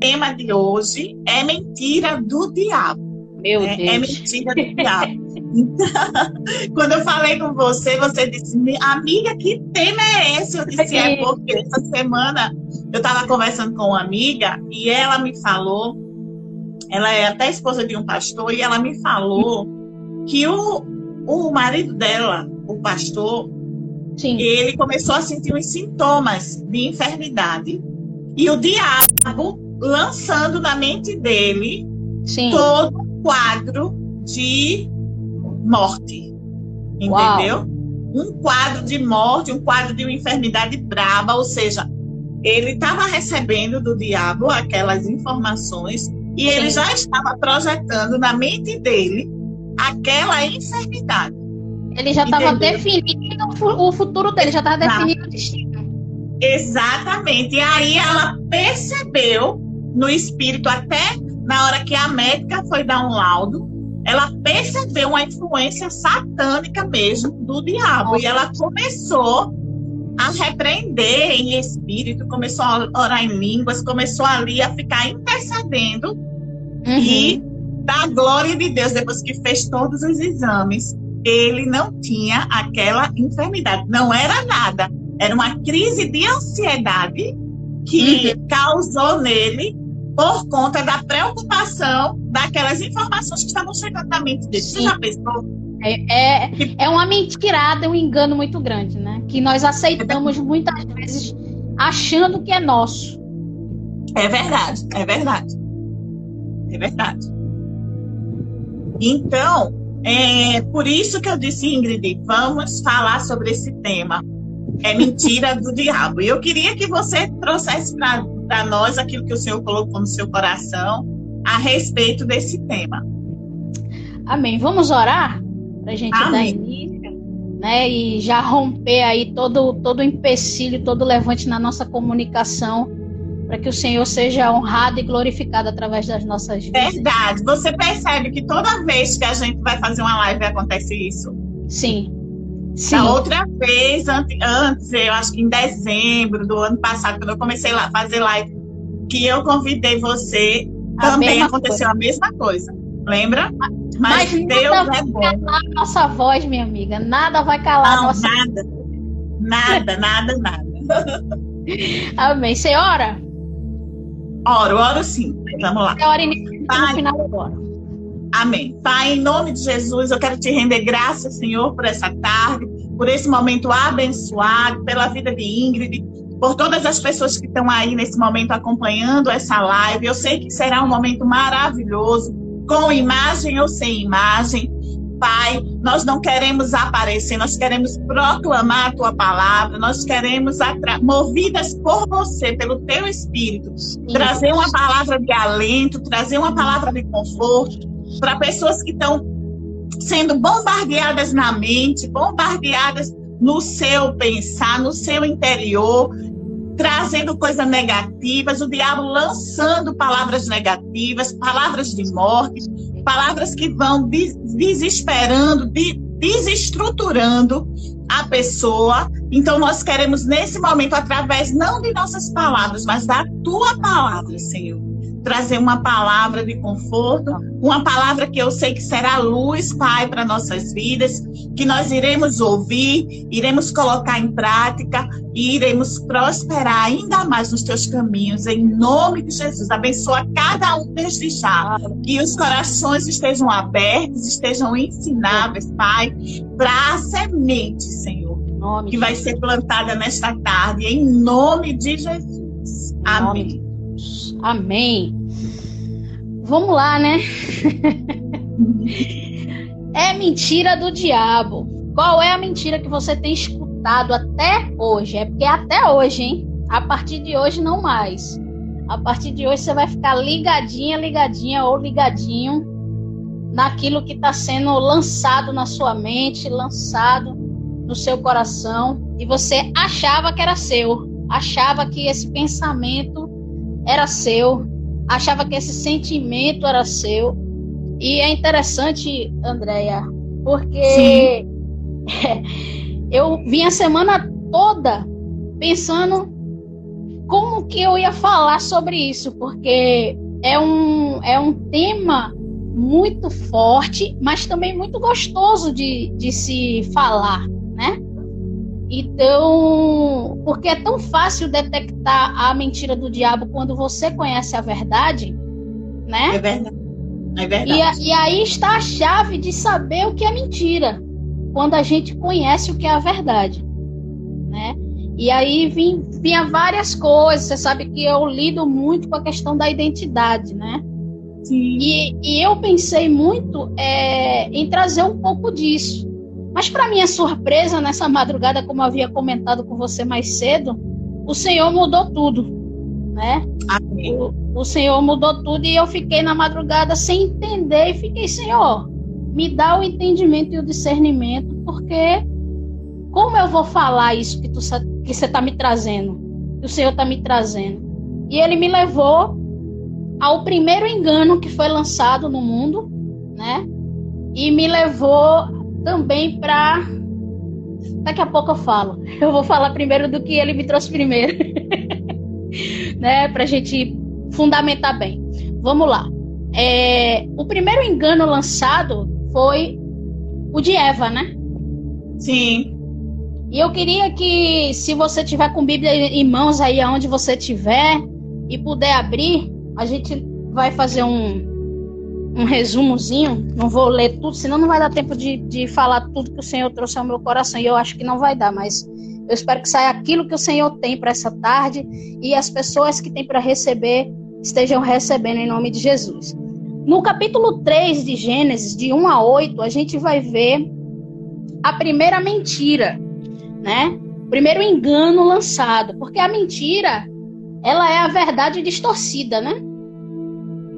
tema de hoje é mentira do diabo. Meu é, Deus. é mentira do diabo. Quando eu falei com você, você disse, amiga, que tema é esse? Eu disse, é porque essa semana eu estava conversando com uma amiga e ela me falou, ela é até esposa de um pastor, e ela me falou que o, o marido dela, o pastor, Sim. ele começou a sentir os sintomas de enfermidade e o diabo lançando na mente dele Sim. todo o quadro de morte. Entendeu? Uau. Um quadro de morte, um quadro de uma enfermidade braba, ou seja, ele estava recebendo do diabo aquelas informações e ele Sim. já estava projetando na mente dele aquela enfermidade. Ele já estava definindo o fu- o futuro dele, já estava definindo o destino. Exatamente. E aí ela percebeu no espírito, até na hora que a médica foi dar um laudo, ela percebeu uma influência satânica mesmo do diabo. E ela começou a repreender em espírito, começou a orar em línguas, começou ali a ficar intercedendo Uhum. e da glória de Deus, depois que fez todos os exames, ele não tinha aquela enfermidade. Não era nada. Era uma crise de ansiedade que causou nele por conta da preocupação daquelas informações que estavam chegando na mente dele. Você já pensou? É, é, é uma mentirada, um engano muito grande, né? Que nós aceitamos muitas vezes achando que é nosso. É verdade, é verdade. É verdade. Então, é por isso que eu disse, Ingrid, vamos falar sobre esse tema. É mentira do diabo. E eu queria que você trouxesse para nós aquilo que o Senhor colocou no seu coração a respeito desse tema. Amém. Vamos orar para a gente dar Amém. início, né? E já romper aí todo todo empecilho, todo levante na nossa comunicação, para que o Senhor seja honrado e glorificado através das nossas vidas. Verdade. Você percebe que toda vez que a gente vai fazer uma live acontece isso? Sim. Sim. Da outra vez, ante- antes, eu acho que em dezembro do ano passado, quando eu comecei a fazer live, que eu convidei você, A também aconteceu a mesma coisa. Lembra? Mas, Mas Deus nada é bom. calar a nossa voz, minha amiga. Nada vai calar a Não, nossa. nada. Nada, nada, nada. Amém. Senhora, Oro, oro sim. Vamos lá. senhora inicia no final agora. Amém. Pai, em nome de Jesus, eu quero te render graças, Senhor, por essa tarde, por esse momento abençoado, pela vida de Ingrid, por todas as pessoas que estão aí nesse momento acompanhando essa live. Eu sei que será um momento maravilhoso, com imagem ou sem imagem. Pai, nós não queremos aparecer, nós queremos proclamar a tua palavra, nós queremos, movidas por você, pelo teu espírito, trazer uma palavra de alento, trazer uma palavra de conforto para pessoas que estão sendo bombardeadas na mente, bombardeadas no seu pensar, no seu interior, trazendo coisas negativas, o diabo lançando palavras negativas, palavras de morte, palavras que vão des- desesperando, de- desestruturando a pessoa. Então, nós queremos, nesse momento, através não de nossas palavras, mas da tua palavra, Senhor, trazer uma palavra de conforto, uma palavra que eu sei que será luz, Pai, para nossas vidas, que nós iremos ouvir, iremos colocar em prática e iremos prosperar ainda mais nos teus caminhos, em nome de Jesus. Abençoa cada um desde já, que os corações estejam abertos, estejam ensináveis, Pai, para a semente, Senhor, que vai ser plantada nesta tarde, em nome de Jesus. Amém. Amém. Vamos lá, né? é mentira do diabo. Qual é a mentira que você tem escutado até hoje? É porque é até hoje, hein? A partir de hoje, não mais. A partir de hoje, você vai ficar ligadinha, ligadinha ou ligadinho naquilo que está sendo lançado na sua mente, lançado no seu coração, e você achava que era seu, achava que esse pensamento era seu, achava que esse sentimento era seu. E é interessante, Andréia, porque eu vim a semana toda pensando como que eu ia falar sobre isso, porque é um, é um tema muito forte, mas também muito gostoso de, de se falar? Então, porque é tão fácil detectar a mentira do diabo quando você conhece a verdade, né? É verdade. É verdade. E, e aí está a chave de saber o que é mentira, quando a gente conhece o que é a verdade, né? E aí vim, vinha várias coisas. Você sabe que eu lido muito com a questão da identidade, né? Sim. E, e eu pensei muito é, em trazer um pouco disso. Mas, para minha surpresa, nessa madrugada, como eu havia comentado com você mais cedo, o Senhor mudou tudo, né? O, o Senhor mudou tudo e eu fiquei na madrugada sem entender e fiquei, Senhor, me dá o entendimento e o discernimento, porque como eu vou falar isso que tu que você está me trazendo, que o Senhor está me trazendo? E ele me levou ao primeiro engano que foi lançado no mundo, né? E me levou também para daqui a pouco eu falo. Eu vou falar primeiro do que ele me trouxe primeiro, né? Para a gente fundamentar bem. Vamos lá. É, o primeiro engano lançado foi o de Eva, né? Sim. E eu queria que, se você tiver com Bíblia em mãos aí aonde você tiver e puder abrir, a gente vai fazer um, um resumozinho. Não vou ler tudo, senão não vai dar tempo de, de falar tudo que o Senhor trouxe ao meu coração. E eu acho que não vai dar, mas eu espero que saia aquilo que o Senhor tem para essa tarde e as pessoas que têm para receber estejam recebendo em nome de Jesus. No capítulo 3 de Gênesis, de 1 a 8, a gente vai ver a primeira mentira, né? O primeiro engano lançado, porque a mentira, ela é a verdade distorcida, né?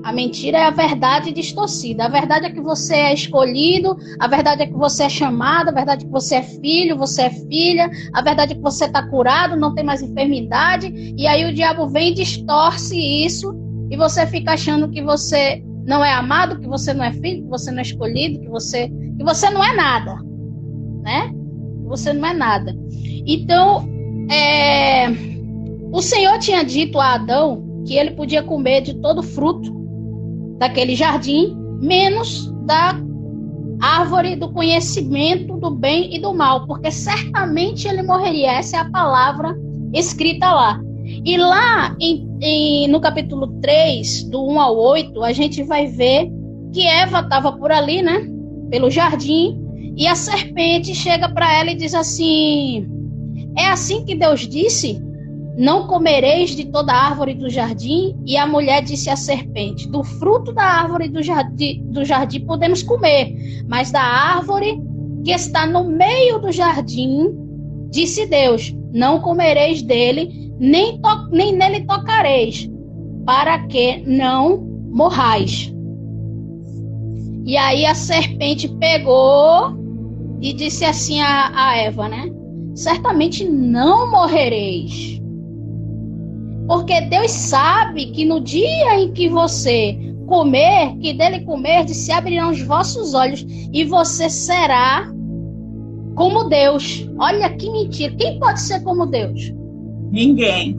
A mentira é a verdade distorcida. A verdade é que você é escolhido, a verdade é que você é chamado, a verdade é que você é filho, você é filha, a verdade é que você está curado, não tem mais enfermidade, e aí o diabo vem e distorce isso, e você fica achando que você não é amado, que você não é filho, que você não é escolhido, que você, que você não é nada, né? Você não é nada. Então, é, o Senhor tinha dito a Adão que ele podia comer de todo fruto daquele jardim, menos da árvore do conhecimento do bem e do mal, porque certamente ele morreria. Essa é a palavra escrita lá. E lá em, em, no capítulo 3, do 1 ao 8, a gente vai ver que Eva estava por ali, né? Pelo jardim, e a serpente chega para ela e diz assim: É assim que Deus disse? Não comereis de toda árvore do jardim? E a mulher disse à serpente: Do fruto da árvore do jardim, do jardim podemos comer, mas da árvore que está no meio do jardim, disse Deus: Não comereis dele, nem, nem nele tocareis, para que não morrais. E aí a serpente pegou e disse assim a, a Eva, né? Certamente não morrereis. Porque Deus sabe que no dia em que você comer, que dele comer, se abrirão os vossos olhos e você será como Deus. Olha que mentira. Quem pode ser como Deus? Ninguém.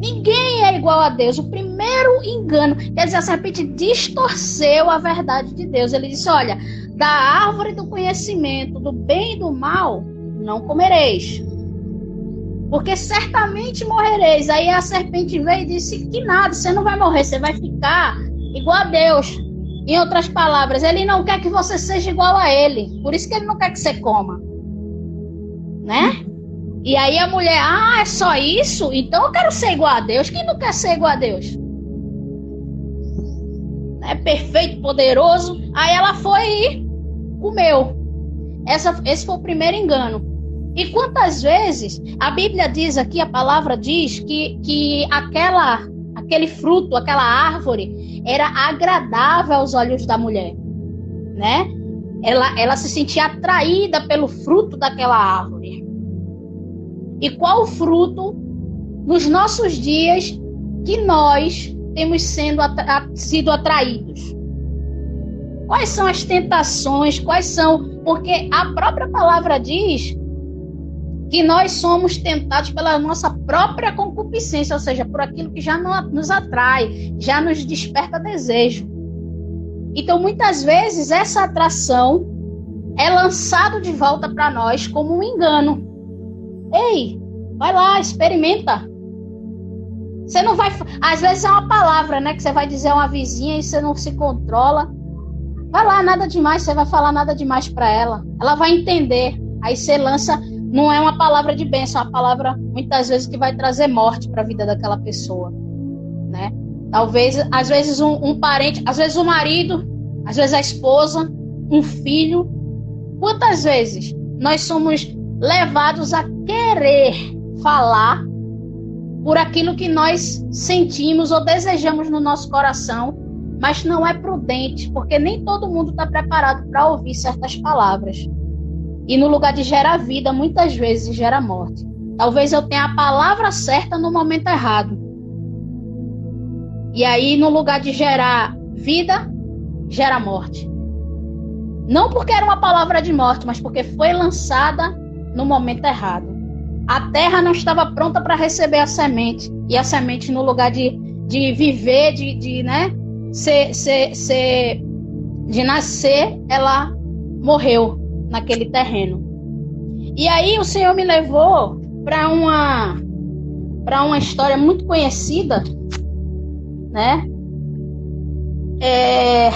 Ninguém é igual a Deus. O primeiro engano, quer dizer, a serpente distorceu a verdade de Deus. Ele disse: Olha, da árvore do conhecimento do bem e do mal não comereis porque certamente morrereis. Aí a serpente veio e disse que nada, você não vai morrer, você vai ficar igual a Deus. Em outras palavras, ele não quer que você seja igual a ele. Por isso que ele não quer que você coma. Né? E aí a mulher, ah, é só isso? Então eu quero ser igual a Deus. Quem não quer ser igual a Deus? É perfeito, poderoso. Aí ela foi e comeu. Essa, esse foi o primeiro engano. E quantas vezes a Bíblia diz aqui, a palavra diz que, que aquela, aquele fruto, aquela árvore era agradável aos olhos da mulher, né? Ela, ela se sentia atraída pelo fruto daquela árvore. E qual o fruto nos nossos dias que nós temos sendo atra sido atraídos? Quais são as tentações? Quais são? Porque a própria palavra diz que nós somos tentados pela nossa própria concupiscência, ou seja, por aquilo que já nos atrai, já nos desperta desejo. Então, muitas vezes, essa atração é lançado de volta para nós como um engano. Ei, vai lá, experimenta. Você não vai. Às vezes é uma palavra, né? Que você vai dizer a uma vizinha e você não se controla. Vai lá, nada demais, você vai falar nada demais para ela. Ela vai entender. Aí você lança. Não é uma palavra de bênção, é uma palavra muitas vezes que vai trazer morte para a vida daquela pessoa, né? Talvez, às vezes, um, um parente, às vezes o um marido, às vezes a esposa, um filho. Quantas vezes nós somos levados a querer falar por aquilo que nós sentimos ou desejamos no nosso coração, mas não é prudente, porque nem todo mundo está preparado para ouvir certas palavras. E no lugar de gerar vida, muitas vezes gera morte. Talvez eu tenha a palavra certa no momento errado. E aí, no lugar de gerar vida, gera morte. Não porque era uma palavra de morte, mas porque foi lançada no momento errado. A terra não estava pronta para receber a semente. E a semente, no lugar de, de viver, de, de né, ser, ser, ser, de nascer, ela morreu naquele terreno. E aí o Senhor me levou para uma para uma história muito conhecida, né? É...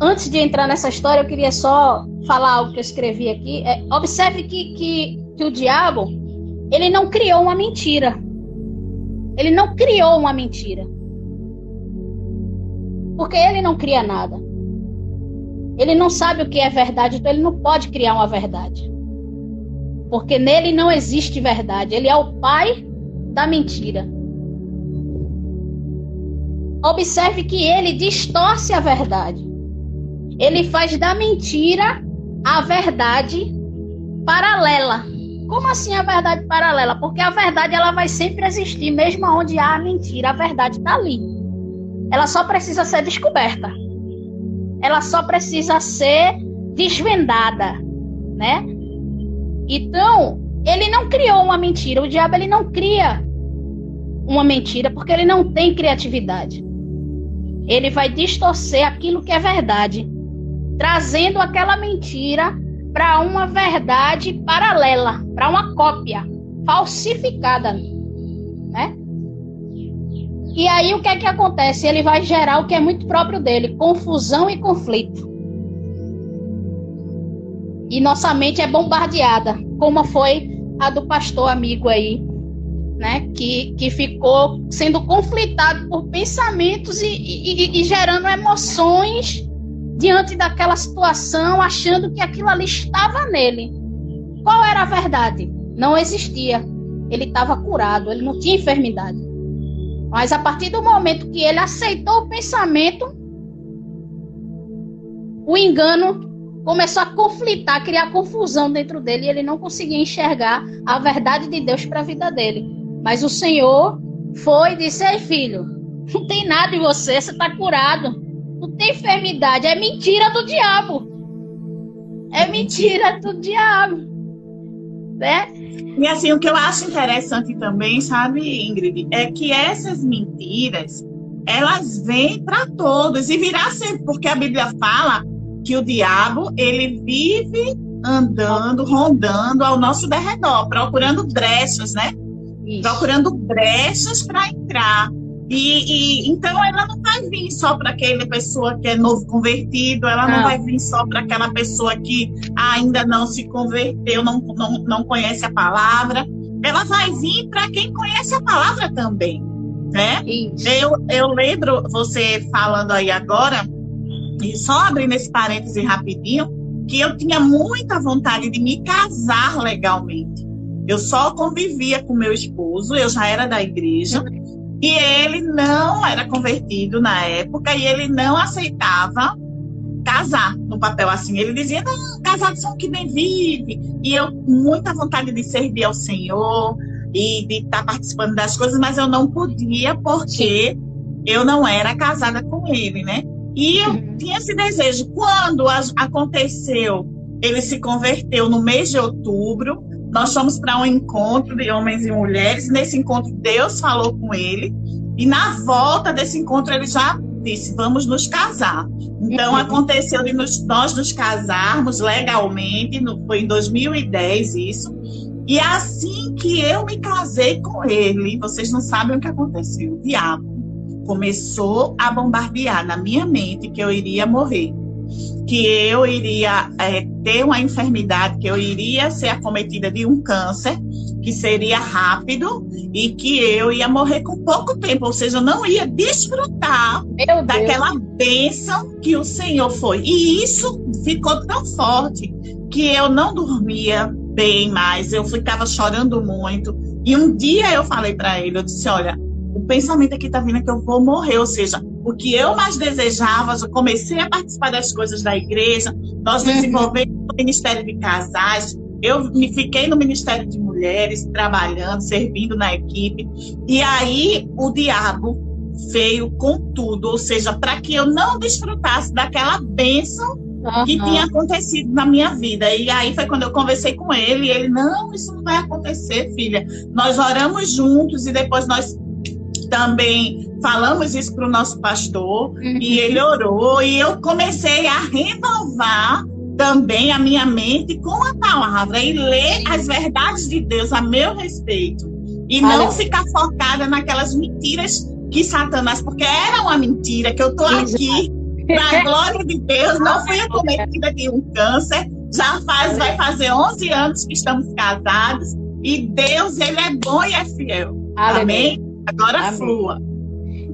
Antes de entrar nessa história, eu queria só falar algo que eu escrevi aqui. É, observe que, que que o diabo ele não criou uma mentira. Ele não criou uma mentira. Porque ele não cria nada. Ele não sabe o que é verdade, então ele não pode criar uma verdade. Porque nele não existe verdade. Ele é o pai da mentira. Observe que ele distorce a verdade. Ele faz da mentira a verdade paralela. Como assim a verdade paralela? Porque a verdade ela vai sempre existir, mesmo onde há a mentira. A verdade está ali. Ela só precisa ser descoberta. Ela só precisa ser desvendada, né? Então, ele não criou uma mentira. O diabo ele não cria uma mentira porque ele não tem criatividade. Ele vai distorcer aquilo que é verdade, trazendo aquela mentira para uma verdade paralela, para uma cópia falsificada, né? E aí o que é que acontece? Ele vai gerar o que é muito próprio dele, confusão e conflito. E nossa mente é bombardeada, como foi a do pastor amigo aí, né? Que, que ficou sendo conflitado por pensamentos e, e, e gerando emoções diante daquela situação, achando que aquilo ali estava nele. Qual era a verdade? Não existia. Ele estava curado, ele não tinha enfermidade. Mas a partir do momento que ele aceitou o pensamento, o engano começou a conflitar, a criar confusão dentro dele e ele não conseguia enxergar a verdade de Deus para a vida dele. Mas o Senhor foi e disse: Ei, filho, não tem nada em você, você está curado não tem enfermidade. É mentira do diabo. É mentira do diabo. Né? E assim, o que eu acho interessante também, sabe, Ingrid, é que essas mentiras, elas vêm para todos e virá sempre, porque a Bíblia fala que o diabo, ele vive andando, rondando ao nosso derredor, procurando brechas, né? Isso. Procurando brechas para entrar. E, e, então ela não vai vir só para aquela pessoa que é novo convertido, ela não, não vai vir só para aquela pessoa que ainda não se converteu, não, não, não conhece a palavra. Ela vai vir para quem conhece a palavra também, né? Eu, eu lembro você falando aí agora, e só abrindo esse parêntese rapidinho, que eu tinha muita vontade de me casar legalmente. Eu só convivia com meu esposo, eu já era da igreja. E ele não era convertido na época e ele não aceitava casar no papel assim. Ele dizia: não, casados são que bem vive. E eu, muita vontade de servir ao Senhor e de estar tá participando das coisas, mas eu não podia porque eu não era casada com ele, né? E eu uhum. tinha esse desejo. Quando aconteceu ele se converteu no mês de outubro. Nós fomos para um encontro de homens e mulheres. Nesse encontro, Deus falou com ele. E na volta desse encontro, ele já disse: Vamos nos casar. Então, uhum. aconteceu de nos, nós nos casarmos legalmente. No, foi em 2010 isso. E assim que eu me casei com ele, vocês não sabem o que aconteceu. O diabo começou a bombardear na minha mente que eu iria morrer que eu iria é, ter uma enfermidade, que eu iria ser acometida de um câncer, que seria rápido e que eu ia morrer com pouco tempo, ou seja, eu não ia desfrutar daquela bênção que o Senhor foi. E isso ficou tão forte que eu não dormia bem mais, eu ficava chorando muito. E um dia eu falei para ele, eu disse, olha, o pensamento aqui está vindo é que eu vou morrer, ou seja, o que eu mais desejava, eu comecei a participar das coisas da igreja, nós uhum. desenvolvemos o Ministério de Casais, eu me fiquei no Ministério de Mulheres, trabalhando, servindo na equipe, e aí o diabo veio com tudo, ou seja, para que eu não desfrutasse daquela bênção uhum. que tinha acontecido na minha vida. E aí foi quando eu conversei com ele, e ele, não, isso não vai acontecer, filha. Nós oramos juntos e depois nós também falamos isso para o nosso pastor uhum. e ele orou e eu comecei a renovar também a minha mente com a palavra e ler as verdades de Deus a meu respeito e não ficar focada naquelas mentiras que Satanás, porque era uma mentira que eu tô aqui para a glória de Deus, não fui acometida de um câncer, já faz vai fazer 11 anos que estamos casados e Deus ele é bom e é fiel. Amém. Agora Amém. flua.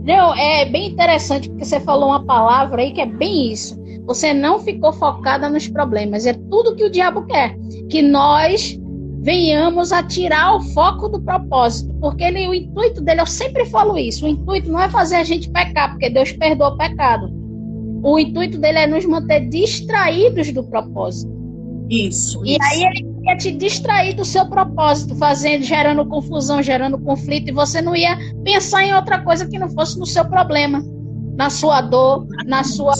Não, é bem interessante porque você falou uma palavra aí que é bem isso. Você não ficou focada nos problemas. É tudo que o diabo quer. Que nós venhamos a tirar o foco do propósito. Porque ele, o intuito dele, eu sempre falo isso: o intuito não é fazer a gente pecar, porque Deus perdoa o pecado. O intuito dele é nos manter distraídos do propósito. Isso. E isso. aí ele ia te distrair do seu propósito, fazendo, gerando confusão, gerando conflito, e você não ia pensar em outra coisa que não fosse no seu problema, na sua dor, na sua,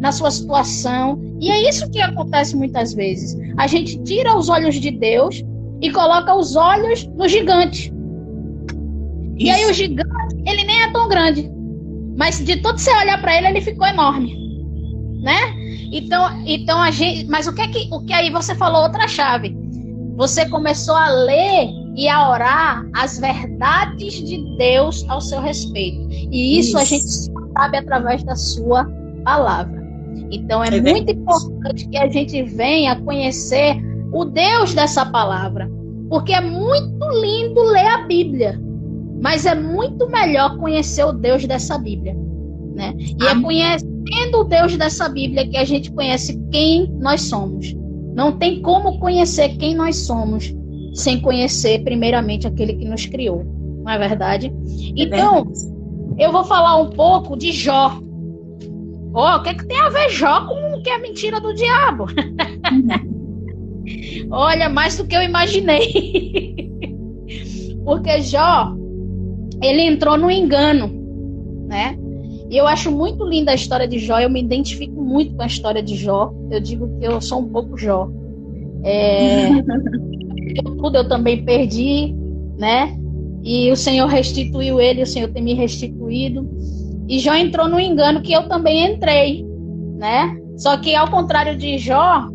na sua situação. E é isso que acontece muitas vezes. A gente tira os olhos de Deus e coloca os olhos no gigante. Isso. E aí o gigante, ele nem é tão grande. Mas de todo você olhar para ele, ele ficou enorme. Né? Então, então a gente, mas o que é que, o que aí você falou outra chave? Você começou a ler e a orar as verdades de Deus ao seu respeito. E isso, isso. a gente sabe através da sua palavra. Então é, é muito bem. importante que a gente venha conhecer o Deus dessa palavra, porque é muito lindo ler a Bíblia, mas é muito melhor conhecer o Deus dessa Bíblia, né? E é Amém. é conhecer Sendo o Deus dessa Bíblia que a gente conhece quem nós somos. Não tem como conhecer quem nós somos sem conhecer primeiramente aquele que nos criou. Não é verdade? É então, verdade. eu vou falar um pouco de Jó. Ó, oh, o que, é que tem a ver Jó com o que é mentira do diabo? Olha, mais do que eu imaginei. Porque Jó, ele entrou no engano, né? E eu acho muito linda a história de Jó, eu me identifico muito com a história de Jó. Eu digo que eu sou um pouco Jó. É, eu, tudo eu também perdi, né? E o Senhor restituiu ele, o Senhor tem me restituído. E Jó entrou no engano que eu também entrei, né? Só que ao contrário de Jó,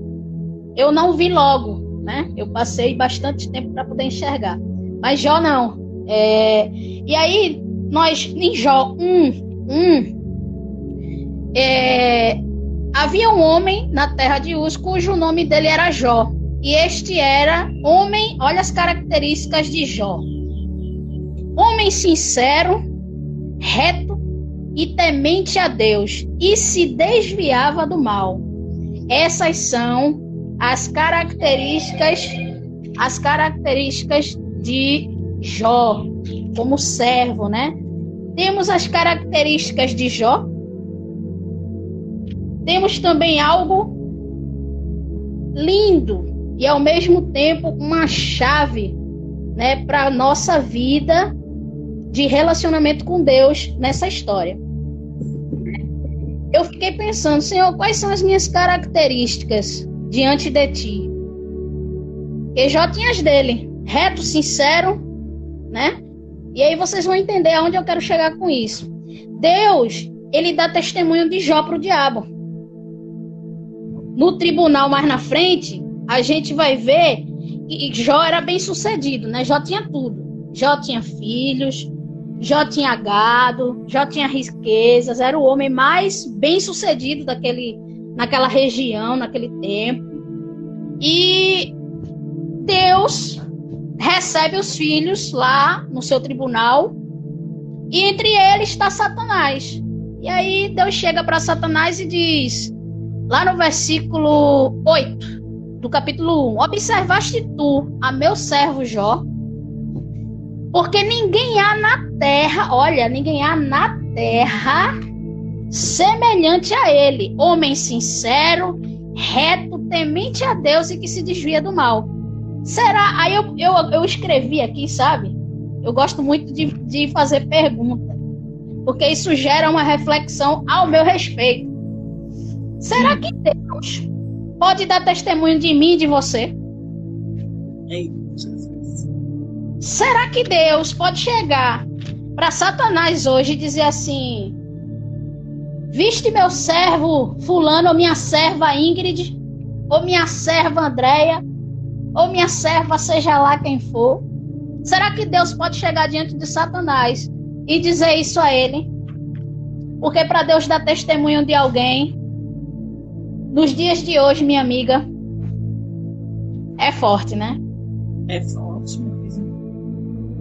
eu não vi logo, né? Eu passei bastante tempo para poder enxergar. Mas Jó não. É, e aí, nós, em Jó 1, Hum. É, havia um homem na terra de Uz cujo nome dele era Jó. E este era homem, olha as características de Jó. Homem sincero, reto e temente a Deus, e se desviava do mal. Essas são as características as características de Jó como servo, né? Temos as características de Jó. Temos também algo lindo e ao mesmo tempo uma chave, né, para nossa vida de relacionamento com Deus nessa história. Eu fiquei pensando, Senhor, quais são as minhas características diante de ti. E Jó tinha as dele, reto, sincero, né? E aí vocês vão entender aonde eu quero chegar com isso. Deus, ele dá testemunho de Jó para o diabo. No tribunal mais na frente, a gente vai ver que Jó era bem sucedido, né? Jó tinha tudo. Jó tinha filhos, Jó tinha gado, Jó tinha riquezas, era o homem mais bem sucedido daquele, naquela região, naquele tempo. E Deus recebe os filhos lá no seu tribunal, e entre eles está Satanás. E aí Deus chega para Satanás e diz, lá no versículo 8 do capítulo 1: Observaste tu a meu servo Jó, porque ninguém há na terra, olha, ninguém há na terra semelhante a ele, homem sincero, reto, temente a Deus e que se desvia do mal. Será? Aí eu, eu, eu escrevi aqui, sabe? Eu gosto muito de, de fazer pergunta, porque isso gera uma reflexão ao meu respeito. Será que Deus pode dar testemunho de mim e de você? Eita. Será que Deus pode chegar para Satanás hoje e dizer assim: Viste meu servo Fulano, ou minha serva Ingrid, ou minha serva Andréia, ou minha serva, seja lá quem for? Será que Deus pode chegar diante de Satanás e dizer isso a ele? Porque para Deus dar testemunho de alguém, nos dias de hoje, minha amiga, é forte, né? É forte.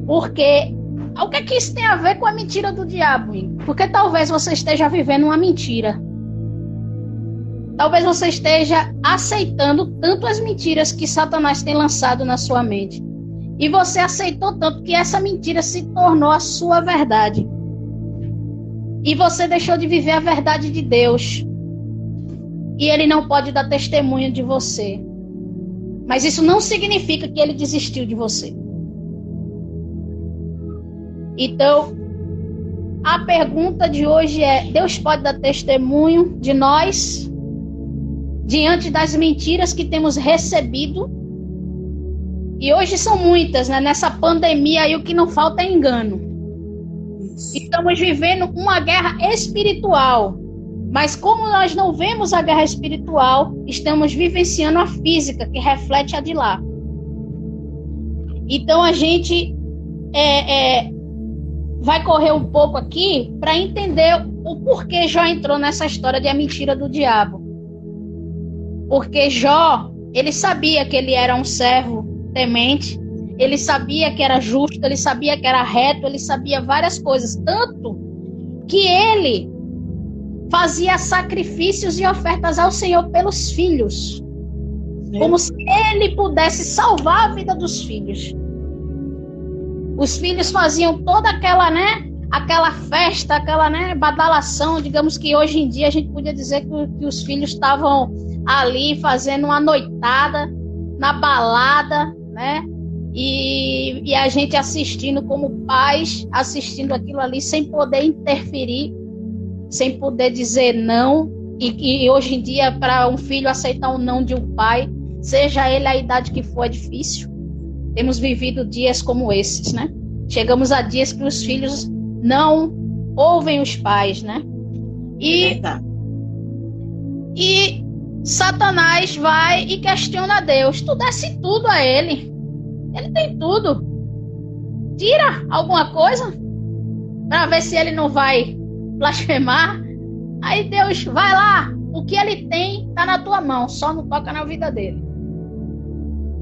Porque o que é que isso tem a ver com a mentira do diabo? Porque talvez você esteja vivendo uma mentira. Talvez você esteja aceitando tanto as mentiras que Satanás tem lançado na sua mente. E você aceitou tanto que essa mentira se tornou a sua verdade. E você deixou de viver a verdade de Deus. E ele não pode dar testemunho de você. Mas isso não significa que ele desistiu de você. Então, a pergunta de hoje é: Deus pode dar testemunho de nós diante das mentiras que temos recebido? E hoje são muitas, né? Nessa pandemia aí o que não falta é engano. Estamos vivendo uma guerra espiritual. Mas como nós não vemos a guerra espiritual, estamos vivenciando a física que reflete a de lá. Então a gente é, é, vai correr um pouco aqui para entender o porquê Jó entrou nessa história de a mentira do diabo. Porque Jó, ele sabia que ele era um servo temente, ele sabia que era justo, ele sabia que era reto, ele sabia várias coisas, tanto que ele fazia sacrifícios e ofertas ao Senhor pelos filhos. Como se ele pudesse salvar a vida dos filhos. Os filhos faziam toda aquela, né? Aquela festa, aquela, né? Badalação, digamos que hoje em dia a gente podia dizer que, que os filhos estavam ali fazendo uma noitada na balada, né? E, e, a gente assistindo como pais, assistindo aquilo ali sem poder interferir, sem poder dizer não. E, e hoje em dia, para um filho aceitar o um não de um pai, seja ele a idade que for, é difícil. Temos vivido dias como esses, né? Chegamos a dias que os filhos não ouvem os pais, né? E, é e Satanás vai e questiona Deus. Tu desse tudo a ele. Ele tem tudo. Tira alguma coisa para ver se ele não vai blasfemar. Aí Deus vai lá. O que ele tem tá na tua mão, só não toca na vida dele.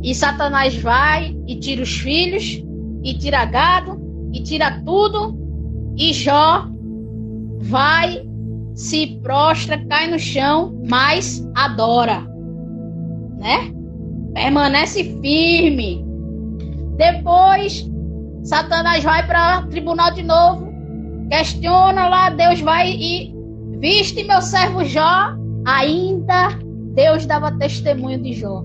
E Satanás vai e tira os filhos, e tira gado, e tira tudo. E Jó vai, se prostra, cai no chão, mas adora. Né? Permanece firme. Depois, Satanás vai para o tribunal de novo, questiona lá, Deus vai e viste meu servo Jó, ainda Deus dava testemunho de Jó.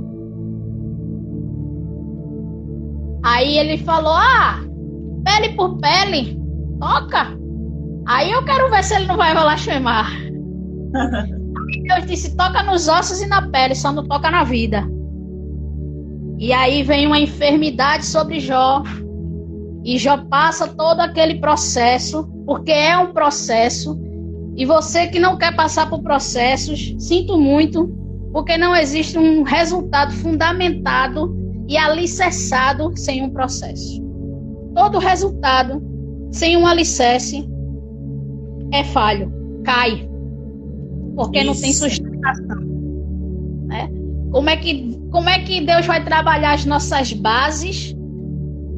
Aí ele falou: Ah, pele por pele, toca. Aí eu quero ver se ele não vai chamar. Deus disse: toca nos ossos e na pele, só não toca na vida. E aí vem uma enfermidade sobre Jó. E Jó passa todo aquele processo, porque é um processo. E você que não quer passar por processos, sinto muito, porque não existe um resultado fundamentado e alicerçado sem um processo. Todo resultado sem um alicerce é falho, cai, porque Isso. não tem sustentação. Né? Como, é que, como é que Deus vai trabalhar as nossas bases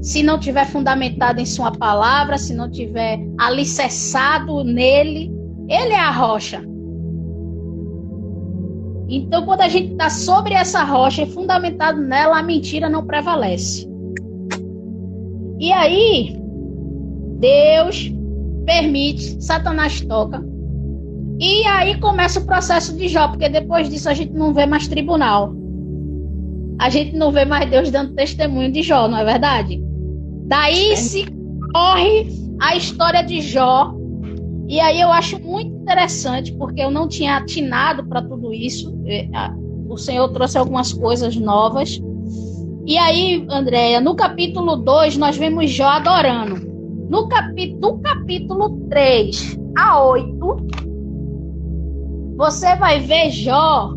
se não tiver fundamentado em Sua palavra, se não tiver alicerçado nele? Ele é a rocha. Então, quando a gente está sobre essa rocha e fundamentado nela, a mentira não prevalece. E aí, Deus permite, Satanás toca. E aí começa o processo de Jó, porque depois disso a gente não vê mais tribunal. A gente não vê mais Deus dando testemunho de Jó, não é verdade? Daí se corre a história de Jó e aí eu acho muito interessante, porque eu não tinha atinado para tudo isso. É, o Senhor trouxe algumas coisas novas. E aí, Andréia, no capítulo 2, nós vemos Jó adorando. No capi do capítulo 3 a 8, você vai ver Jó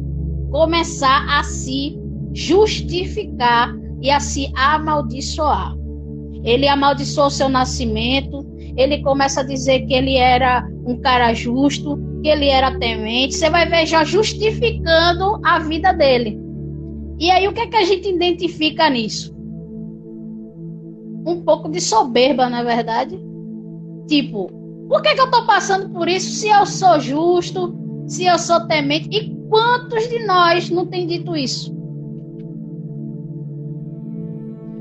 começar a se justificar e a se amaldiçoar. Ele amaldiçoou seu nascimento, ele começa a dizer que ele era um cara justo, que ele era temente. Você vai ver já justificando a vida dele. E aí o que é que a gente identifica nisso? Um pouco de soberba, na é verdade. Tipo, por que, que eu tô passando por isso se eu sou justo, se eu sou temente? E quantos de nós não tem dito isso?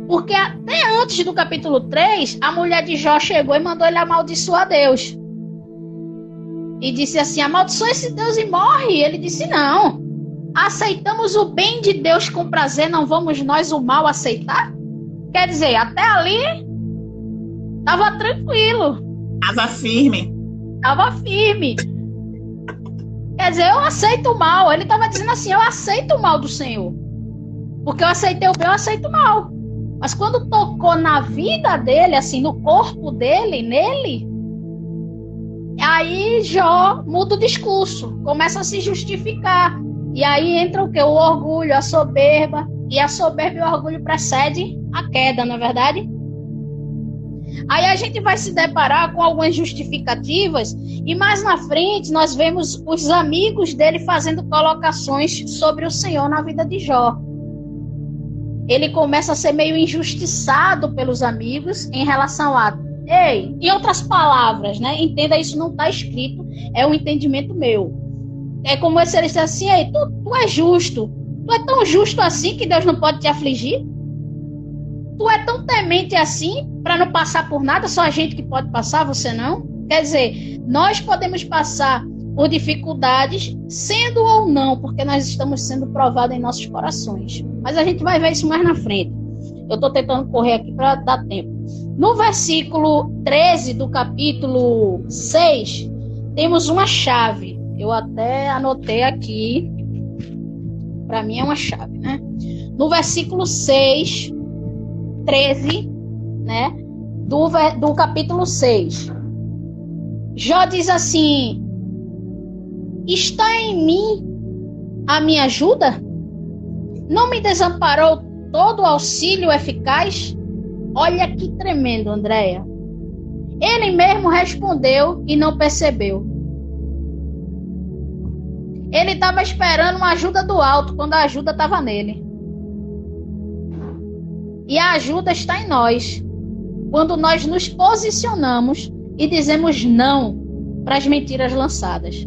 Porque até antes do capítulo 3, a mulher de Jó chegou e mandou ele amaldiçoar Deus. E disse assim: amaldiçoa esse Deus e morre. E ele disse: não. Aceitamos o bem de Deus com prazer, não vamos nós o mal aceitar? Quer dizer, até ali estava tranquilo. Estava firme. Estava firme. Quer dizer, eu aceito o mal. Ele estava dizendo assim: eu aceito o mal do Senhor. Porque eu aceitei o bem, eu aceito o mal. Mas quando tocou na vida dele, assim, no corpo dele, nele, aí Jó muda o discurso, começa a se justificar. E aí entra o que? O orgulho, a soberba. E a soberba e o orgulho precede a queda, não é verdade? Aí a gente vai se deparar com algumas justificativas, e mais na frente nós vemos os amigos dele fazendo colocações sobre o Senhor na vida de Jó ele começa a ser meio injustiçado pelos amigos em relação a ei, em outras palavras, né? Entenda isso não está escrito, é um entendimento meu. É como se ele dissesse assim, ei, tu, tu é justo, tu é tão justo assim que Deus não pode te afligir? Tu é tão temente assim para não passar por nada, só a gente que pode passar, você não? Quer dizer, nós podemos passar por dificuldades, sendo ou não, porque nós estamos sendo provados em nossos corações. Mas a gente vai ver isso mais na frente. Eu estou tentando correr aqui para dar tempo. No versículo 13 do capítulo 6, temos uma chave. Eu até anotei aqui. Para mim é uma chave, né? No versículo 6, 13, né? Do, do capítulo 6. Jó diz assim: Está em mim a minha ajuda? Não me desamparou todo o auxílio eficaz? Olha que tremendo, Andréia. Ele mesmo respondeu e não percebeu. Ele estava esperando uma ajuda do alto quando a ajuda estava nele. E a ajuda está em nós. Quando nós nos posicionamos e dizemos não para as mentiras lançadas.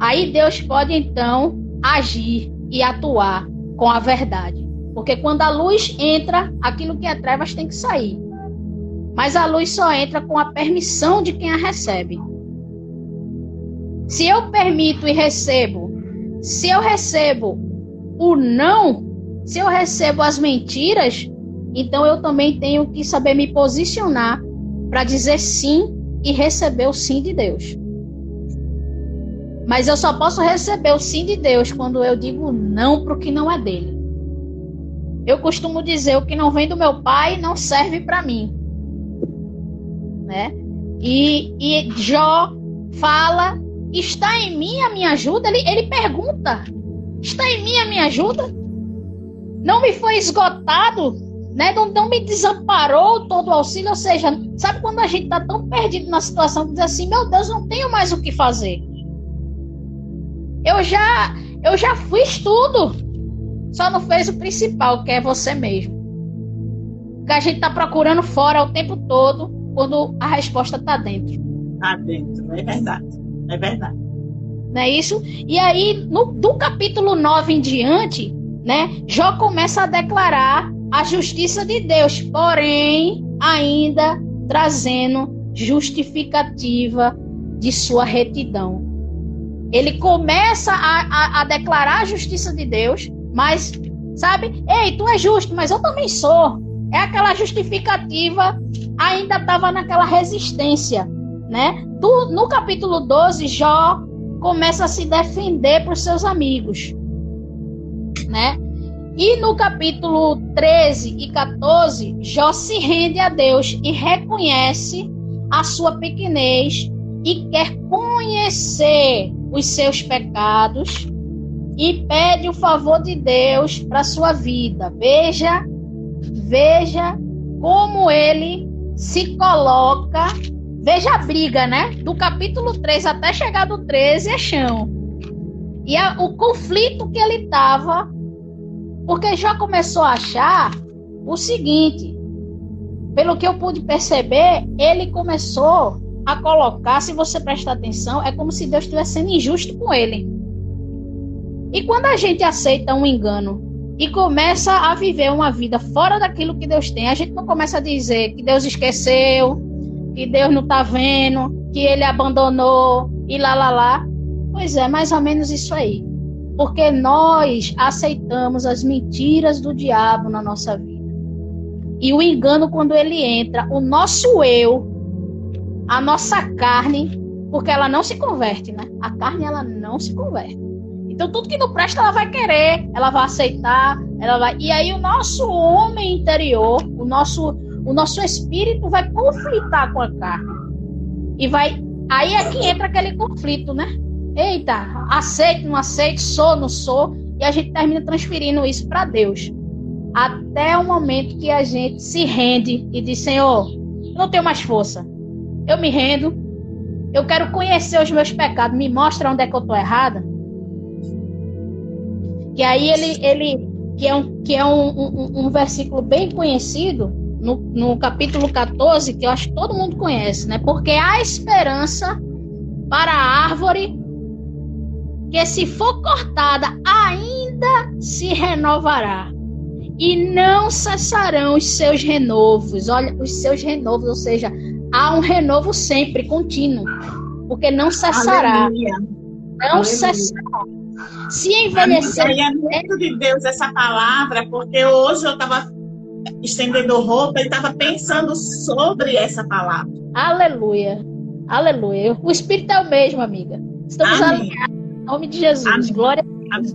Aí Deus pode então agir e atuar com a verdade. Porque quando a luz entra, aquilo que é trevas tem que sair. Mas a luz só entra com a permissão de quem a recebe. Se eu permito e recebo, se eu recebo o não, se eu recebo as mentiras, então eu também tenho que saber me posicionar para dizer sim e receber o sim de Deus. Mas eu só posso receber o sim de Deus quando eu digo não para o que não é dele. Eu costumo dizer o que não vem do meu pai não serve para mim, né? E, e Jó fala: está em mim a minha ajuda? Ele, ele pergunta: está em mim a minha ajuda? Não me foi esgotado, né? Não, não me desamparou todo o auxílio. Ou seja, sabe quando a gente está tão perdido na situação que diz assim: meu Deus, não tenho mais o que fazer. Eu já, eu já fiz tudo. Só não fez o principal, que é você mesmo. Que a gente está procurando fora o tempo todo, quando a resposta está dentro. Está dentro, é verdade. É verdade. Não é isso? E aí, no, do capítulo 9 em diante, né, Jó começa a declarar a justiça de Deus, porém, ainda trazendo justificativa de sua retidão. Ele começa a, a, a declarar a justiça de Deus, mas, sabe, ei, tu é justo, mas eu também sou. É aquela justificativa, ainda estava naquela resistência, né? No capítulo 12, Jó começa a se defender os seus amigos, né? E no capítulo 13 e 14, Jó se rende a Deus e reconhece a sua pequenez e quer conhecer os seus pecados e pede o favor de Deus para sua vida. Veja, veja como ele se coloca. Veja a briga, né? Do capítulo 3 até chegar do 13 é chão. E a, o conflito que ele estava, porque já começou a achar o seguinte: pelo que eu pude perceber, ele começou a colocar, se você prestar atenção, é como se Deus estivesse sendo injusto com ele. E quando a gente aceita um engano e começa a viver uma vida fora daquilo que Deus tem, a gente não começa a dizer que Deus esqueceu, que Deus não está vendo, que ele abandonou e lá lá lá. Pois é, mais ou menos isso aí. Porque nós aceitamos as mentiras do diabo na nossa vida. E o engano, quando ele entra, o nosso eu, a nossa carne, porque ela não se converte, né? A carne, ela não se converte. Então tudo que não presta ela vai querer, ela vai aceitar, ela vai. E aí o nosso homem interior, o nosso o nosso espírito vai conflitar com a carne. E vai aí é que entra aquele conflito, né? Eita, aceito, não aceito, sou, não sou, e a gente termina transferindo isso para Deus. Até o momento que a gente se rende e diz: Senhor, eu não tenho mais força. Eu me rendo. Eu quero conhecer os meus pecados. Me mostra onde é que eu estou errada. Que aí ele, ele que é um, que é um, um, um versículo bem conhecido, no, no capítulo 14, que eu acho que todo mundo conhece, né? Porque há esperança para a árvore que, se for cortada, ainda se renovará. E não cessarão os seus renovos. Olha, os seus renovos, ou seja, há um renovo sempre, contínuo. Porque não cessará. Aleluia. Não Aleluia. cessará. Se envelhecer. é muito de Deus essa palavra, porque hoje eu estava estendendo roupa e estava pensando sobre essa palavra. Aleluia. Aleluia. O Espírito é o mesmo, amiga. Estamos alinhados em nome de Jesus. Amém. Glória a Deus.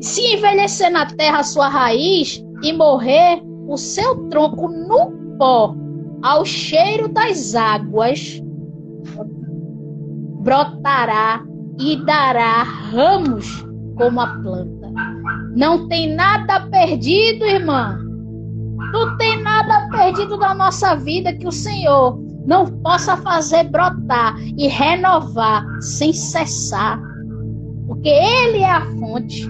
Se envelhecer na terra a sua raiz e morrer o seu tronco no pó, ao cheiro das águas, brotará e dará ramos como a planta. Não tem nada perdido, irmã. Não tem nada perdido da nossa vida que o Senhor não possa fazer brotar e renovar sem cessar. Porque Ele é a fonte.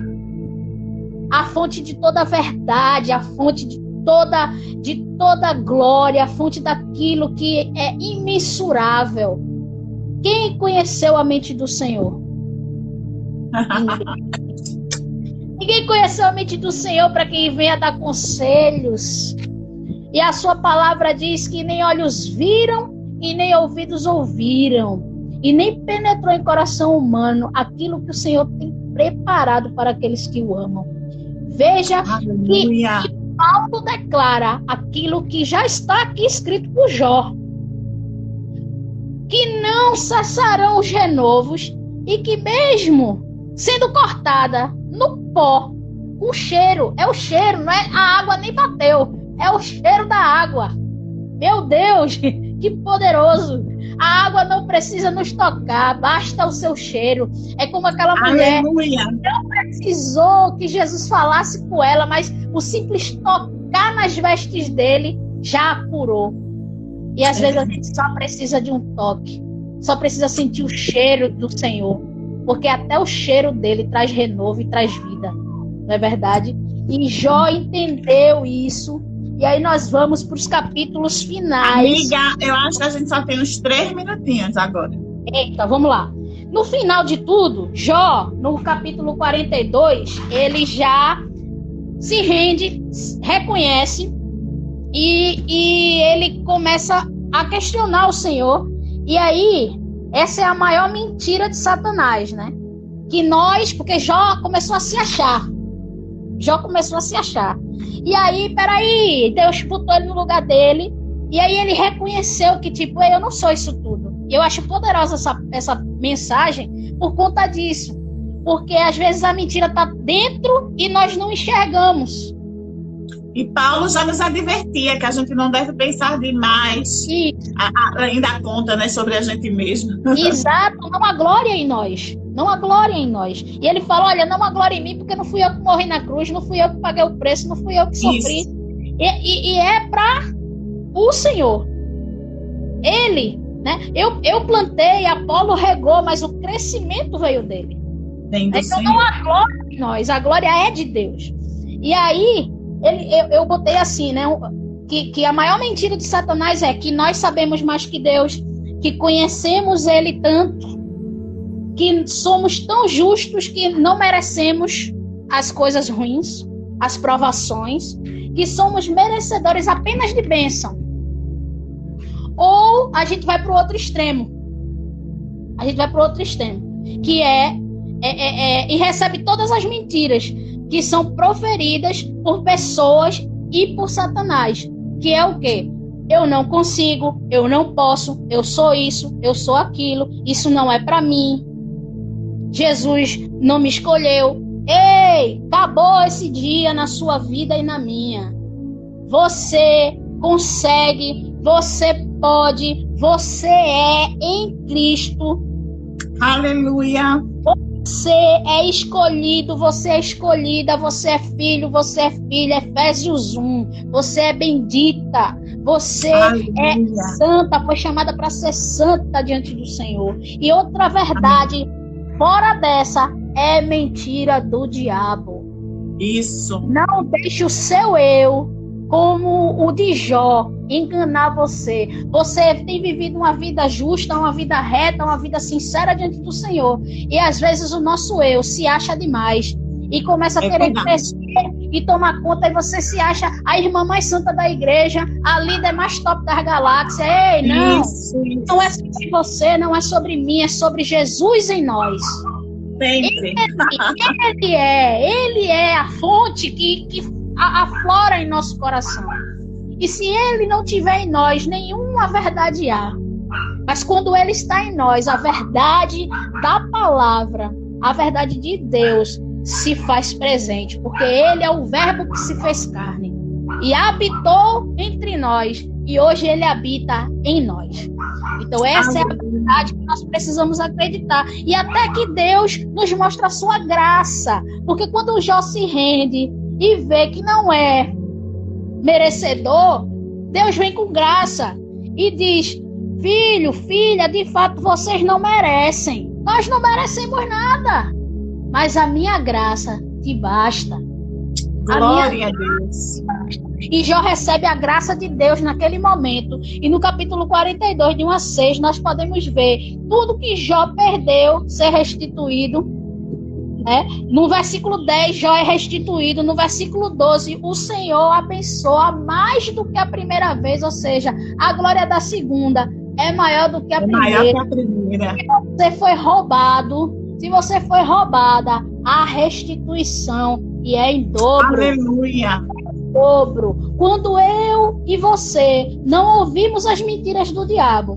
A fonte de toda verdade, a fonte de toda de toda glória, a fonte daquilo que é imensurável. Quem conheceu a mente do Senhor? Ninguém conheceu a mente do Senhor para quem venha dar conselhos. E a sua palavra diz que nem olhos viram e nem ouvidos ouviram, e nem penetrou em coração humano aquilo que o Senhor tem preparado para aqueles que o amam. Veja que, que Paulo declara aquilo que já está aqui escrito por Jó que não cessarão os renovos, e que mesmo sendo cortada no pó, o cheiro, é o cheiro, não é a água nem bateu, é o cheiro da água. Meu Deus, que poderoso! A água não precisa nos tocar, basta o seu cheiro. É como aquela mulher Aleluia. não precisou que Jesus falasse com ela, mas o simples tocar nas vestes dele já a curou. E às é. vezes a gente só precisa de um toque, só precisa sentir o cheiro do Senhor, porque até o cheiro dele traz renovo e traz vida, não é verdade? E Jó entendeu isso e aí nós vamos para os capítulos finais. Amiga, eu acho que a gente só tem uns três minutinhos agora. Eita, vamos lá. No final de tudo, Jó, no capítulo 42, ele já se rende, reconhece e, e ele começa a questionar o Senhor. E aí, essa é a maior mentira de Satanás, né? Que nós, porque Jó começou a se achar. Jó começou a se achar. E aí, peraí, Deus botou ele no lugar dele. E aí ele reconheceu que, tipo, eu não sou isso tudo. Eu acho poderosa essa, essa mensagem por conta disso. Porque às vezes a mentira está dentro e nós não enxergamos. E Paulo já nos advertia que a gente não deve pensar demais, a, a, ainda conta, né, sobre a gente mesmo. Exato, não há glória em nós. Não há glória em nós. E ele fala: olha, não há glória em mim, porque não fui eu que morri na cruz, não fui eu que paguei o preço, não fui eu que sofri. E, e, e, é para o Senhor. Ele, né? Eu, eu plantei, Apolo regou, mas o crescimento veio dele. então Senhor. não há glória em nós, a glória é de Deus. E aí, ele, eu, eu botei assim, né? Que, que a maior mentira de Satanás é que nós sabemos mais que Deus, que conhecemos Ele tanto que somos tão justos que não merecemos as coisas ruins, as provações, que somos merecedores apenas de bênção. Ou a gente vai para o outro extremo. A gente vai para o outro extremo, que é, é, é, é, e recebe todas as mentiras que são proferidas por pessoas e por Satanás, que é o quê? Eu não consigo, eu não posso, eu sou isso, eu sou aquilo, isso não é para mim, Jesus não me escolheu. Ei, acabou esse dia na sua vida e na minha. Você consegue, você pode, você é em Cristo. Aleluia. Você é escolhido, você é escolhida, você é filho, você é filha. Efésios 1. Você é bendita. Você é Aleluia. é santa, foi chamada para ser santa diante do Senhor. E outra verdade. Amém Fora dessa é mentira do diabo. Isso. Não deixe o seu eu, como o de Jó, enganar você. Você tem vivido uma vida justa, uma vida reta, uma vida sincera diante do Senhor. E às vezes o nosso eu se acha demais e começa a é querer verdade. crescer e tomar conta, e você se acha a irmã mais santa da igreja, a líder mais top das galáxias. Ei, não! Isso, isso. Não é sobre você, não é sobre mim, é sobre Jesus em nós. Sempre. Ele, ele é, ele é a fonte que, que aflora em nosso coração. E se ele não tiver em nós, nenhuma verdade há. Mas quando ele está em nós, a verdade da palavra, a verdade de Deus, se faz presente, porque ele é o Verbo que se fez carne e habitou entre nós, e hoje ele habita em nós. Então, essa é a verdade que nós precisamos acreditar. E até que Deus nos mostra a sua graça. Porque quando o Jó se rende e vê que não é merecedor, Deus vem com graça e diz: Filho, filha, de fato vocês não merecem. Nós não merecemos nada mas a minha graça te basta. Glória a, a Deus. E Jó recebe a graça de Deus naquele momento. E no capítulo 42, de 1 a 6, nós podemos ver tudo que Jó perdeu ser restituído. Né? No versículo 10, Jó é restituído. No versículo 12, o Senhor abençoa mais do que a primeira vez, ou seja, a glória da segunda é maior do que a, é primeira. Maior que a primeira. Você foi roubado se você foi roubada, a restituição e é em dobro. Aleluia. É em dobro. Quando eu e você não ouvimos as mentiras do diabo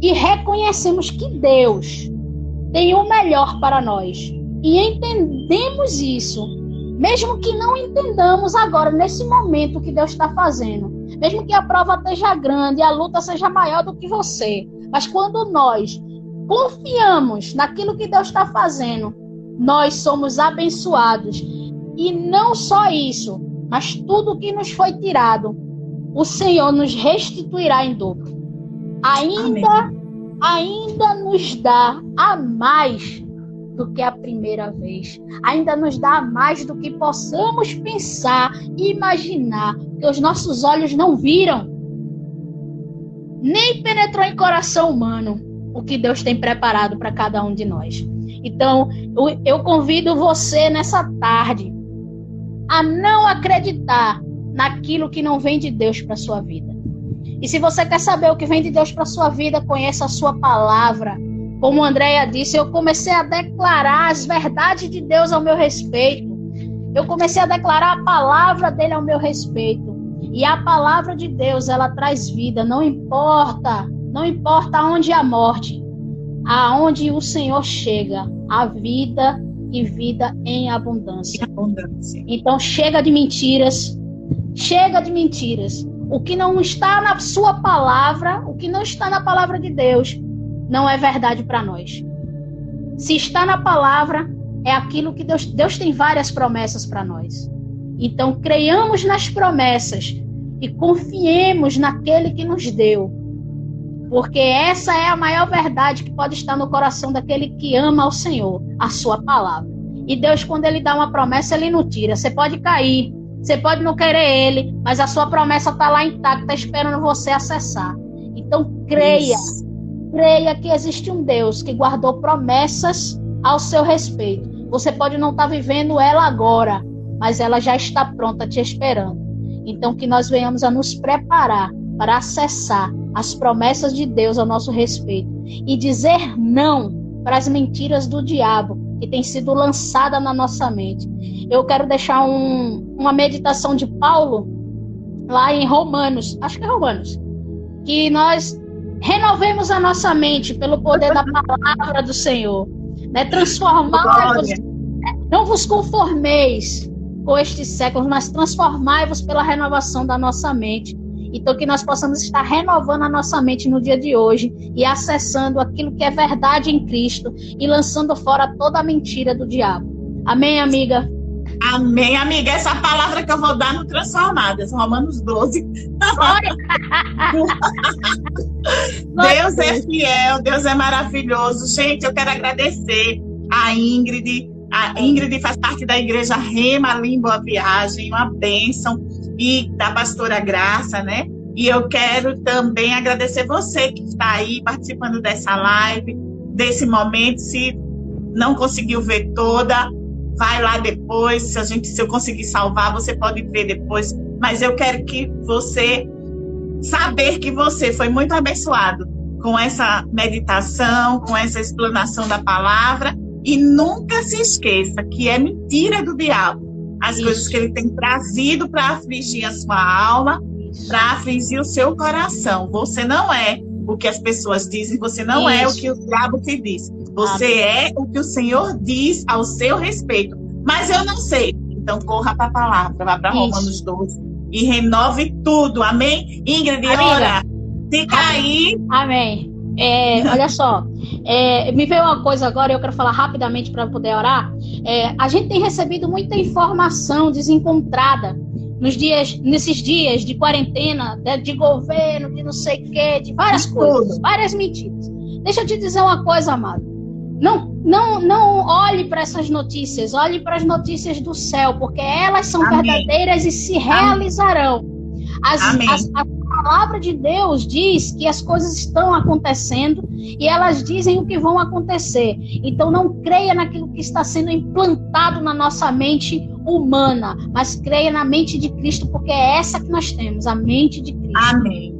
e reconhecemos que Deus tem o melhor para nós. E entendemos isso, mesmo que não entendamos agora, nesse momento que Deus está fazendo. Mesmo que a prova esteja grande, a luta seja maior do que você. Mas quando nós confiamos naquilo que Deus está fazendo, nós somos abençoados. E não só isso, mas tudo que nos foi tirado, o Senhor nos restituirá em dobro. Ainda, ainda nos dá a mais do que a primeira vez. Ainda nos dá mais do que possamos pensar e imaginar, que os nossos olhos não viram, nem penetrou em coração humano o que Deus tem preparado para cada um de nós. Então, eu convido você nessa tarde a não acreditar naquilo que não vem de Deus para sua vida. E se você quer saber o que vem de Deus para sua vida, conheça a sua palavra. Como a Andrea disse, eu comecei a declarar as verdades de Deus ao meu respeito. Eu comecei a declarar a palavra dele ao meu respeito. E a palavra de Deus, ela traz vida, não importa, não importa onde a morte, aonde o Senhor chega, a vida e vida em abundância. abundância. Então chega de mentiras, chega de mentiras. O que não está na sua palavra, o que não está na palavra de Deus, não é verdade para nós. Se está na palavra, é aquilo que Deus, Deus tem várias promessas para nós. Então, creiamos nas promessas e confiemos naquele que nos deu. Porque essa é a maior verdade que pode estar no coração daquele que ama ao Senhor, a sua palavra. E Deus, quando ele dá uma promessa, ele não tira. Você pode cair, você pode não querer ele, mas a sua promessa está lá intacta, esperando você acessar. Então, creia. Isso. Creia que existe um Deus que guardou promessas ao seu respeito. Você pode não estar tá vivendo ela agora, mas ela já está pronta te esperando. Então, que nós venhamos a nos preparar para acessar as promessas de Deus ao nosso respeito e dizer não para as mentiras do diabo que tem sido lançada na nossa mente. Eu quero deixar um, uma meditação de Paulo lá em Romanos, acho que é Romanos, que nós renovemos a nossa mente pelo poder da palavra do Senhor, né? Transformar-vos, não vos conformeis com este século, mas transformai-vos pela renovação da nossa mente então, que nós possamos estar renovando a nossa mente no dia de hoje e acessando aquilo que é verdade em Cristo e lançando fora toda a mentira do diabo. Amém, amiga? Amém, amiga. Essa palavra que eu vou dar no Transformadas, Romanos 12. Deus é fiel, Deus é maravilhoso. Gente, eu quero agradecer a Ingrid. A Ingrid faz parte da igreja Rema ali em Boa Viagem, uma bênção e da pastora Graça, né? E eu quero também agradecer você que está aí participando dessa live, desse momento. Se não conseguiu ver toda, vai lá depois. Se a gente, se eu conseguir salvar, você pode ver depois. Mas eu quero que você saber que você foi muito abençoado com essa meditação, com essa explanação da palavra e nunca se esqueça que é mentira do diabo as Isso. coisas que ele tem trazido para afligir a sua alma, para afligir o seu coração. Você não é o que as pessoas dizem, você não Isso. é o que o diabo te diz. Você Amém. é o que o Senhor diz ao seu respeito. Mas eu não sei. Então corra para a palavra, vá para Romanos 12 e renove tudo. Amém? Ingrid, Amiga. ora. Fica aí. Amém. É, olha só, é, me veio uma coisa agora, eu quero falar rapidamente para poder orar. É, a gente tem recebido muita informação desencontrada nos dias, nesses dias de quarentena, de, de governo, de não sei o quê, de várias coisas, várias mentiras. Deixa eu te dizer uma coisa, amado. Não, não, não olhe para essas notícias, olhe para as notícias do céu, porque elas são Amém. verdadeiras e se realizarão. As, as, as, palavra de Deus diz que as coisas estão acontecendo e elas dizem o que vão acontecer. Então não creia naquilo que está sendo implantado na nossa mente humana, mas creia na mente de Cristo, porque é essa que nós temos, a mente de Cristo. Amém.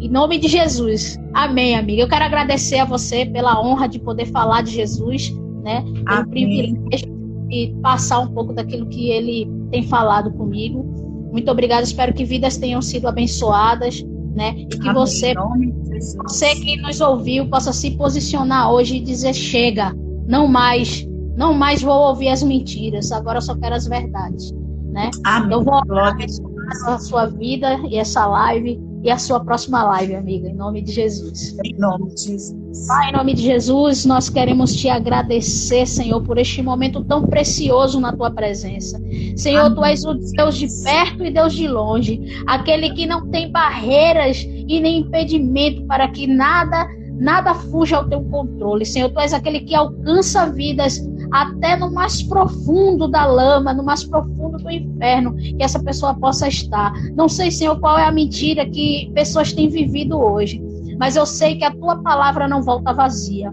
Em nome de Jesus. Amém, amiga. Eu quero agradecer a você pela honra de poder falar de Jesus, né? Pelo privilégio de passar um pouco daquilo que ele tem falado comigo. Muito obrigada. Espero que vidas tenham sido abençoadas né? E que você, você que nos ouviu, possa se posicionar hoje e dizer: chega, não mais, não mais vou ouvir as mentiras, agora só quero as verdades, né? Amém. Eu vou abençoar a sua vida e essa live e a sua próxima live, amiga, em nome de Jesus. Em nome de Jesus. Pai, em nome de Jesus, nós queremos te agradecer, Senhor, por este momento tão precioso na tua presença. Senhor, Amém. tu és o Deus de perto e Deus de longe, aquele que não tem barreiras e nem impedimento para que nada nada fuja ao teu controle. Senhor, tu és aquele que alcança vidas até no mais profundo da lama, no mais profundo do inferno, que essa pessoa possa estar. Não sei, Senhor, qual é a mentira que pessoas têm vivido hoje, mas eu sei que a tua palavra não volta vazia.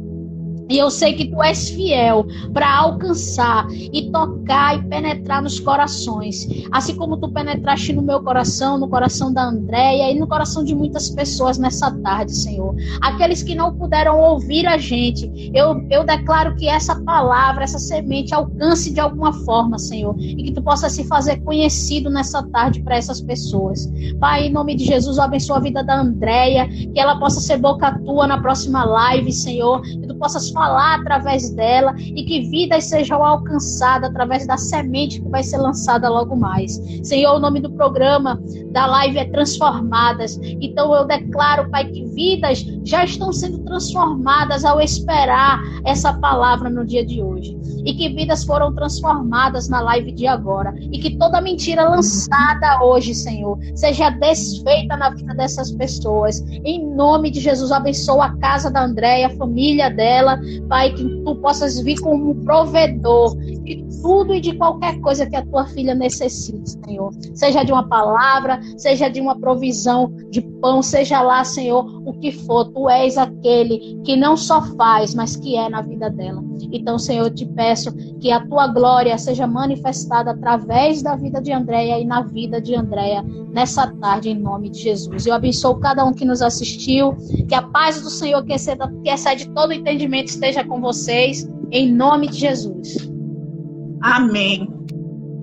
E eu sei que tu és fiel para alcançar e tocar e penetrar nos corações. Assim como tu penetraste no meu coração, no coração da Andréia e no coração de muitas pessoas nessa tarde, Senhor. Aqueles que não puderam ouvir a gente, eu, eu declaro que essa palavra, essa semente alcance de alguma forma, Senhor. E que tu possa se fazer conhecido nessa tarde para essas pessoas. Pai, em nome de Jesus, eu abençoe a vida da Andréia, que ela possa ser boca tua na próxima live, Senhor. Que tu possas falar através dela e que vidas sejam alcançadas através da semente que vai ser lançada logo mais. Senhor, o nome do programa da live é Transformadas. Então eu declaro, Pai, que vidas já estão sendo transformadas ao esperar essa palavra no dia de hoje. E que vidas foram transformadas na live de agora. E que toda mentira lançada hoje, Senhor, seja desfeita na vida dessas pessoas. Em nome de Jesus, abençoa a casa da Andréia, a família dela, Pai, que tu possas vir como provedor de tudo e de qualquer coisa que a tua filha necessite, Senhor. Seja de uma palavra, seja de uma provisão de pão, seja lá, Senhor, o que for. Tu és aquele que não só faz, mas que é na vida dela. Então, Senhor, eu te peço que a tua glória seja manifestada através da vida de Andréia e na vida de Andréia nessa tarde, em nome de Jesus. Eu abençoo cada um que nos assistiu, que a paz do Senhor, que excede, que excede todo entendimento, esteja com vocês, em nome de Jesus. Amém.